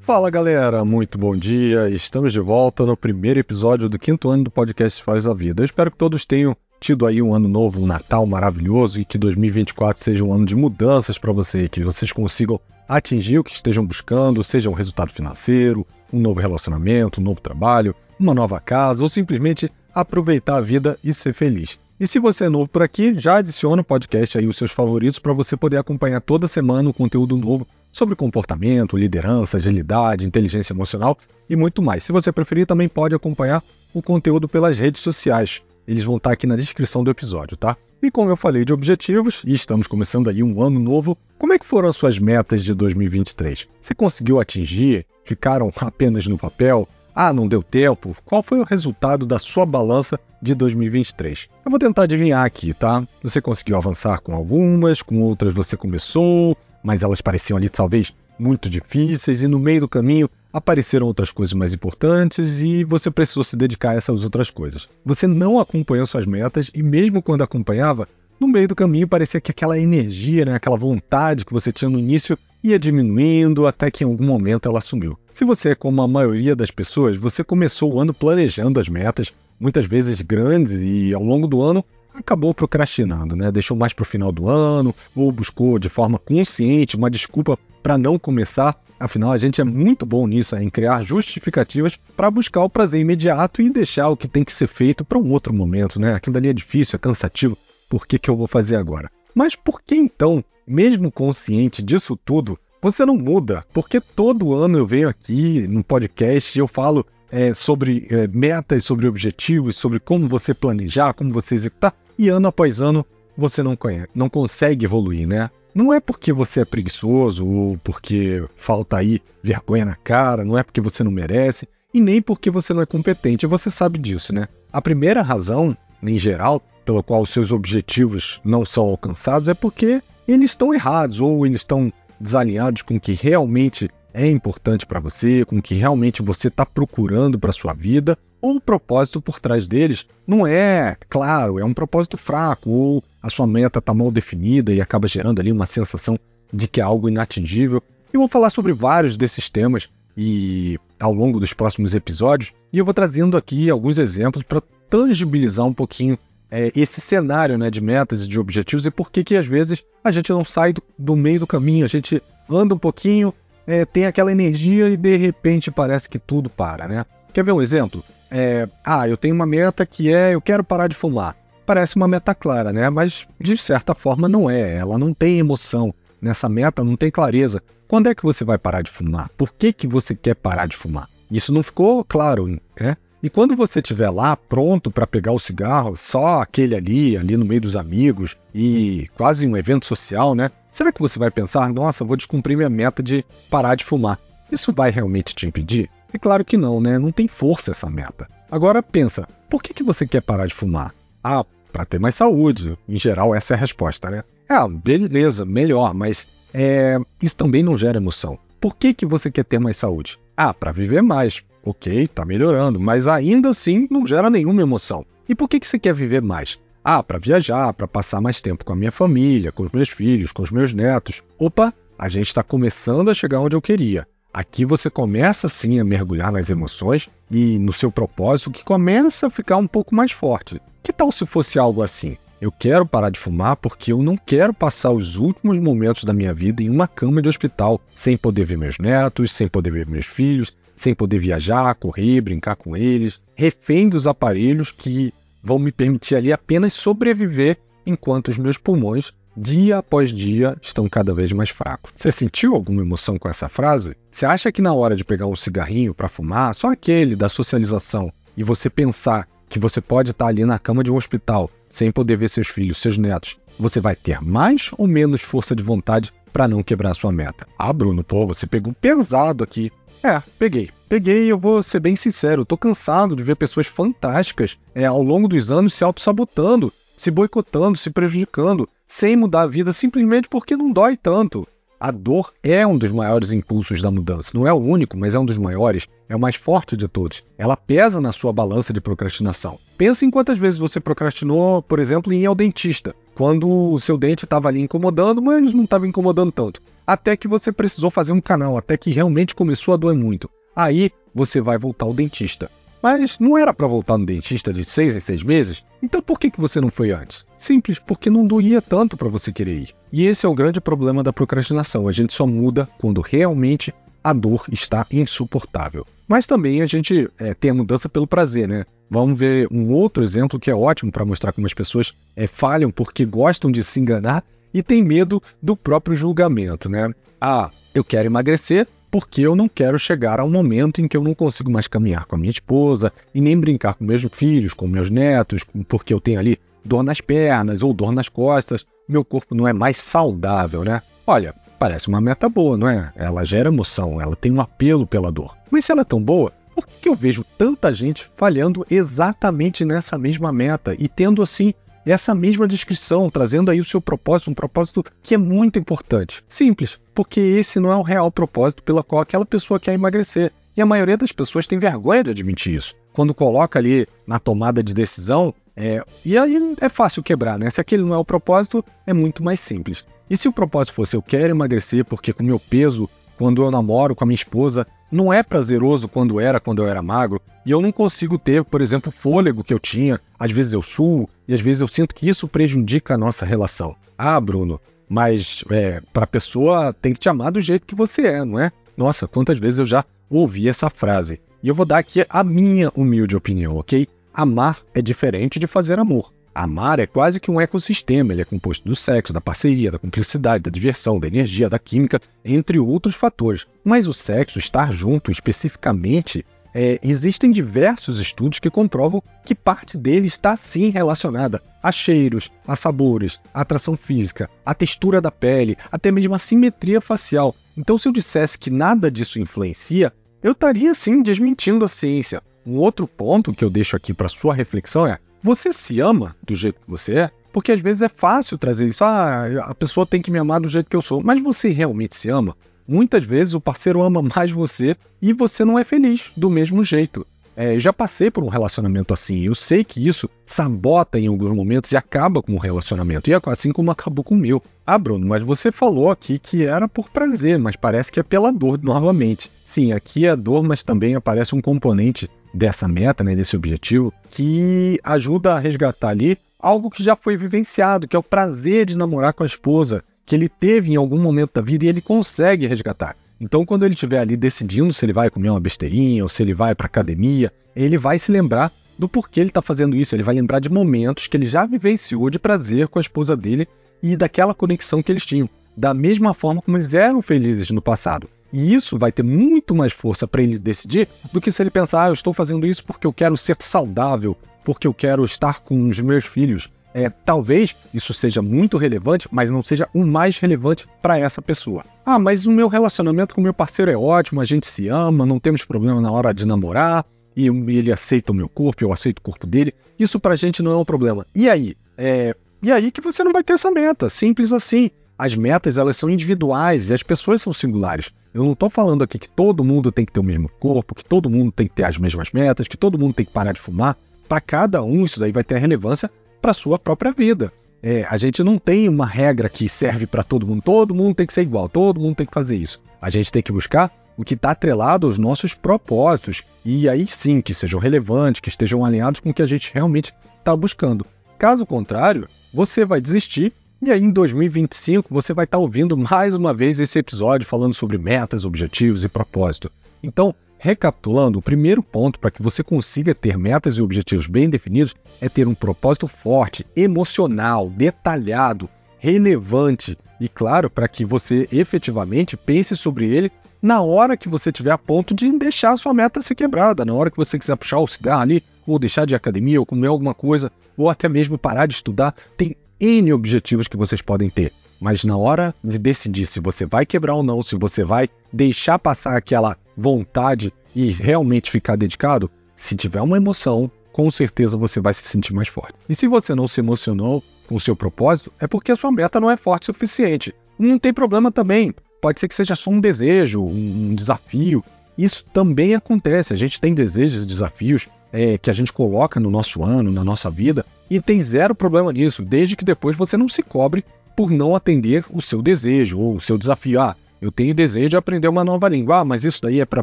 Fala galera, muito bom dia. Estamos de volta no primeiro episódio do quinto ano do podcast Faz a Vida. Eu espero que todos tenham tido aí um ano novo, um Natal maravilhoso e que 2024 seja um ano de mudanças para você, que vocês consigam atingir o que estejam buscando, seja um resultado financeiro, um novo relacionamento, um novo trabalho, uma nova casa ou simplesmente aproveitar a vida e ser feliz. E se você é novo por aqui, já adiciona o podcast aí os seus favoritos para você poder acompanhar toda semana o conteúdo novo sobre comportamento, liderança, agilidade, inteligência emocional e muito mais. Se você preferir, também pode acompanhar o conteúdo pelas redes sociais. Eles vão estar aqui na descrição do episódio, tá? E como eu falei de objetivos, e estamos começando aí um ano novo, como é que foram as suas metas de 2023? Você conseguiu atingir? Ficaram apenas no papel? Ah, não deu tempo? Qual foi o resultado da sua balança de 2023? Eu vou tentar adivinhar aqui, tá? Você conseguiu avançar com algumas, com outras você começou, mas elas pareciam ali talvez muito difíceis e no meio do caminho apareceram outras coisas mais importantes e você precisou se dedicar a essas outras coisas. Você não acompanhou suas metas e mesmo quando acompanhava, no meio do caminho parecia que aquela energia, né, aquela vontade que você tinha no início ia diminuindo até que em algum momento ela sumiu. Se você é como a maioria das pessoas, você começou o ano planejando as metas, muitas vezes grandes, e ao longo do ano acabou procrastinando, né? Deixou mais para o final do ano ou buscou de forma consciente uma desculpa para não começar. Afinal, a gente é muito bom nisso, em criar justificativas para buscar o prazer imediato e deixar o que tem que ser feito para um outro momento, né? Aquilo ali é difícil, é cansativo. Por que, que eu vou fazer agora? Mas por que então, mesmo consciente disso tudo, você não muda? Porque todo ano eu venho aqui no podcast e eu falo é, sobre é, metas, sobre objetivos, sobre como você planejar, como você executar, e ano após ano você não, conhece, não consegue evoluir, né? Não é porque você é preguiçoso ou porque falta aí vergonha na cara, não é porque você não merece e nem porque você não é competente, você sabe disso, né? A primeira razão, em geral, pela qual seus objetivos não são alcançados é porque eles estão errados ou eles estão desalinhados com o que realmente é importante para você, com o que realmente você está procurando para sua vida, ou o propósito por trás deles não é claro, é um propósito fraco, ou a sua meta está mal definida e acaba gerando ali uma sensação de que é algo inatingível. Eu vou falar sobre vários desses temas e ao longo dos próximos episódios, e eu vou trazendo aqui alguns exemplos para tangibilizar um pouquinho é, esse cenário né, de metas e de objetivos e por que que às vezes a gente não sai do, do meio do caminho, a gente anda um pouquinho, é, tem aquela energia e de repente parece que tudo para, né? Quer ver um exemplo? É, ah, eu tenho uma meta que é eu quero parar de fumar. Parece uma meta clara, né? Mas de certa forma não é. Ela não tem emoção. Nessa meta não tem clareza. Quando é que você vai parar de fumar? Por que, que você quer parar de fumar? Isso não ficou claro, né? E quando você estiver lá pronto para pegar o cigarro, só aquele ali, ali no meio dos amigos e quase um evento social, né? Será que você vai pensar, nossa, vou descumprir minha meta de parar de fumar? Isso vai realmente te impedir? É claro que não, né? Não tem força essa meta. Agora pensa, por que, que você quer parar de fumar? Ah, para ter mais saúde. Em geral, essa é a resposta, né? Ah, beleza, melhor, mas é, isso também não gera emoção. Por que, que você quer ter mais saúde? Ah, para viver mais. Ok, tá melhorando, mas ainda assim não gera nenhuma emoção. E por que, que você quer viver mais? Ah, para viajar, para passar mais tempo com a minha família, com os meus filhos, com os meus netos. Opa, a gente está começando a chegar onde eu queria. Aqui você começa sim a mergulhar nas emoções e no seu propósito que começa a ficar um pouco mais forte. Que tal se fosse algo assim? Eu quero parar de fumar porque eu não quero passar os últimos momentos da minha vida em uma cama de hospital, sem poder ver meus netos, sem poder ver meus filhos, sem poder viajar, correr, brincar com eles, refém dos aparelhos que vão me permitir ali apenas sobreviver enquanto os meus pulmões, dia após dia, estão cada vez mais fracos. Você sentiu alguma emoção com essa frase? Você acha que na hora de pegar um cigarrinho para fumar, só aquele da socialização, e você pensar que você pode estar ali na cama de um hospital sem poder ver seus filhos, seus netos, você vai ter mais ou menos força de vontade para não quebrar sua meta? Ah, Bruno, pô, você pegou pesado aqui. É, peguei. Peguei eu vou ser bem sincero, tô cansado de ver pessoas fantásticas é, ao longo dos anos se auto-sabotando, se boicotando, se prejudicando, sem mudar a vida simplesmente porque não dói tanto. A dor é um dos maiores impulsos da mudança. Não é o único, mas é um dos maiores. É o mais forte de todos. Ela pesa na sua balança de procrastinação. Pensa em quantas vezes você procrastinou, por exemplo, em ir ao dentista, quando o seu dente estava ali incomodando, mas não estava incomodando tanto. até que você precisou fazer um canal, até que realmente começou a doer muito. Aí você vai voltar ao dentista. Mas não era para voltar no dentista de seis em seis meses? Então por que, que você não foi antes? Simples, porque não doía tanto para você querer ir. E esse é o grande problema da procrastinação. A gente só muda quando realmente a dor está insuportável. Mas também a gente é, tem a mudança pelo prazer, né? Vamos ver um outro exemplo que é ótimo para mostrar como as pessoas é, falham porque gostam de se enganar e têm medo do próprio julgamento, né? Ah, eu quero emagrecer, porque eu não quero chegar ao momento em que eu não consigo mais caminhar com a minha esposa e nem brincar com meus filhos, com meus netos, porque eu tenho ali dor nas pernas ou dor nas costas, meu corpo não é mais saudável, né? Olha, parece uma meta boa, não é? Ela gera emoção, ela tem um apelo pela dor. Mas se ela é tão boa, por que eu vejo tanta gente falhando exatamente nessa mesma meta e tendo assim essa mesma descrição, trazendo aí o seu propósito, um propósito que é muito importante. Simples, porque esse não é o real propósito pela qual aquela pessoa quer emagrecer. E a maioria das pessoas tem vergonha de admitir isso. Quando coloca ali na tomada de decisão, é... e aí é fácil quebrar, né? Se aquele não é o propósito, é muito mais simples. E se o propósito fosse eu quero emagrecer porque com meu peso, quando eu namoro com a minha esposa, não é prazeroso quando era quando eu era magro, e eu não consigo ter, por exemplo, o fôlego que eu tinha. Às vezes eu suo e às vezes eu sinto que isso prejudica a nossa relação. Ah, Bruno, mas é, para a pessoa tem que te amar do jeito que você é, não é? Nossa, quantas vezes eu já ouvi essa frase. E eu vou dar aqui a minha humilde opinião, ok? Amar é diferente de fazer amor. Amar é quase que um ecossistema, ele é composto do sexo, da parceria, da cumplicidade, da diversão, da energia, da química, entre outros fatores. Mas o sexo, estar junto especificamente, é, existem diversos estudos que comprovam que parte dele está sim relacionada a cheiros, a sabores, a atração física, a textura da pele, até mesmo a simetria facial. Então, se eu dissesse que nada disso influencia, eu estaria sim desmentindo a ciência. Um outro ponto que eu deixo aqui para sua reflexão é você se ama do jeito que você é? Porque às vezes é fácil trazer isso. Ah, a pessoa tem que me amar do jeito que eu sou. Mas você realmente se ama? Muitas vezes o parceiro ama mais você e você não é feliz do mesmo jeito. É, já passei por um relacionamento assim. Eu sei que isso sabota em alguns momentos e acaba com o relacionamento. E é assim como acabou com o meu. Ah, Bruno, mas você falou aqui que era por prazer, mas parece que é pela dor novamente. Sim, aqui a dor, mas também aparece um componente dessa meta, né, desse objetivo, que ajuda a resgatar ali algo que já foi vivenciado, que é o prazer de namorar com a esposa, que ele teve em algum momento da vida e ele consegue resgatar. Então, quando ele estiver ali decidindo se ele vai comer uma besteirinha ou se ele vai para academia, ele vai se lembrar do porquê ele está fazendo isso. Ele vai lembrar de momentos que ele já vivenciou de prazer com a esposa dele e daquela conexão que eles tinham, da mesma forma como eles eram felizes no passado. E isso vai ter muito mais força para ele decidir do que se ele pensar, ah, eu estou fazendo isso porque eu quero ser saudável, porque eu quero estar com os meus filhos. É, talvez isso seja muito relevante, mas não seja o mais relevante para essa pessoa. Ah, mas o meu relacionamento com o meu parceiro é ótimo, a gente se ama, não temos problema na hora de namorar, e ele aceita o meu corpo, eu aceito o corpo dele. Isso pra gente não é um problema. E aí? É, e aí que você não vai ter essa meta, simples assim. As metas elas são individuais e as pessoas são singulares. Eu não estou falando aqui que todo mundo tem que ter o mesmo corpo, que todo mundo tem que ter as mesmas metas, que todo mundo tem que parar de fumar. Para cada um, isso daí vai ter relevância para sua própria vida. É, a gente não tem uma regra que serve para todo mundo. Todo mundo tem que ser igual, todo mundo tem que fazer isso. A gente tem que buscar o que está atrelado aos nossos propósitos e aí sim que sejam relevantes, que estejam alinhados com o que a gente realmente está buscando. Caso contrário, você vai desistir e aí, em 2025, você vai estar ouvindo mais uma vez esse episódio falando sobre metas, objetivos e propósito. Então, recapitulando, o primeiro ponto para que você consiga ter metas e objetivos bem definidos é ter um propósito forte, emocional, detalhado, relevante e, claro, para que você efetivamente pense sobre ele na hora que você tiver a ponto de deixar a sua meta ser quebrada, na hora que você quiser puxar o cigarro ali, ou deixar de academia, ou comer alguma coisa, ou até mesmo parar de estudar, tem N objetivos que vocês podem ter. Mas na hora de decidir se você vai quebrar ou não, se você vai deixar passar aquela vontade e realmente ficar dedicado, se tiver uma emoção, com certeza você vai se sentir mais forte. E se você não se emocionou com o seu propósito, é porque a sua meta não é forte o suficiente. Não tem problema também. Pode ser que seja só um desejo, um, desafio. Isso também acontece. A gente tem desejos e desafios é, que a gente coloca no nosso ano, na nossa vida, e tem zero problema nisso, desde que depois você não se cobre por não atender o seu desejo ou o seu desafio. Ah, eu tenho desejo de aprender uma nova língua. Ah, mas isso daí é para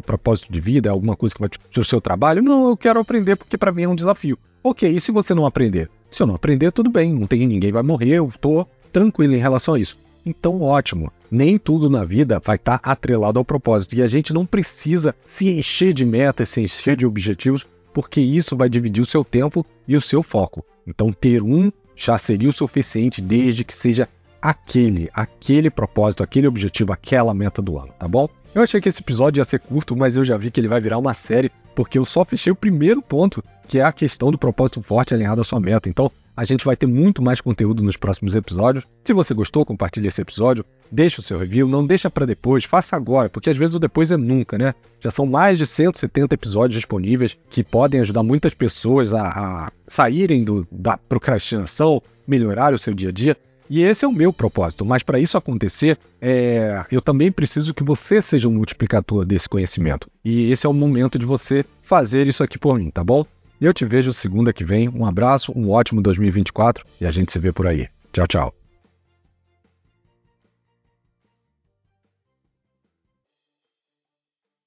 propósito de vida, é alguma coisa que vai para o seu trabalho? Não, eu quero aprender porque para mim é um desafio. Ok, e se você não aprender? Se eu não aprender, tudo bem, não tem ninguém vai morrer, eu tô tranquilo em relação a isso. Então, ótimo. Nem tudo na vida vai estar tá atrelado ao propósito. E a gente não precisa se encher de metas, se encher de objetivos, porque isso vai dividir o seu tempo e o seu foco. Então, ter um já seria o suficiente desde que seja aquele, aquele propósito, aquele objetivo, aquela meta do ano, tá bom? Eu achei que esse episódio ia ser curto, mas eu já vi que ele vai virar uma série, porque eu só fechei o primeiro ponto, que é a questão do propósito forte alinhado à sua meta. Então, a gente vai ter muito mais conteúdo nos próximos episódios. Se você gostou, compartilhe esse episódio, deixe o seu review, não deixa para depois, faça agora, porque às vezes o depois é nunca, né? Já são mais de 170 episódios disponíveis que podem ajudar muitas pessoas a, a saírem do, da procrastinação, melhorar o seu dia a dia. E esse é o meu propósito, mas para isso acontecer, é, eu também preciso que você seja um multiplicador desse conhecimento. E esse é o momento de você fazer isso aqui por mim, tá bom? Eu te vejo segunda que vem. Um abraço, um ótimo 2024 e a gente se vê por aí. Tchau, tchau.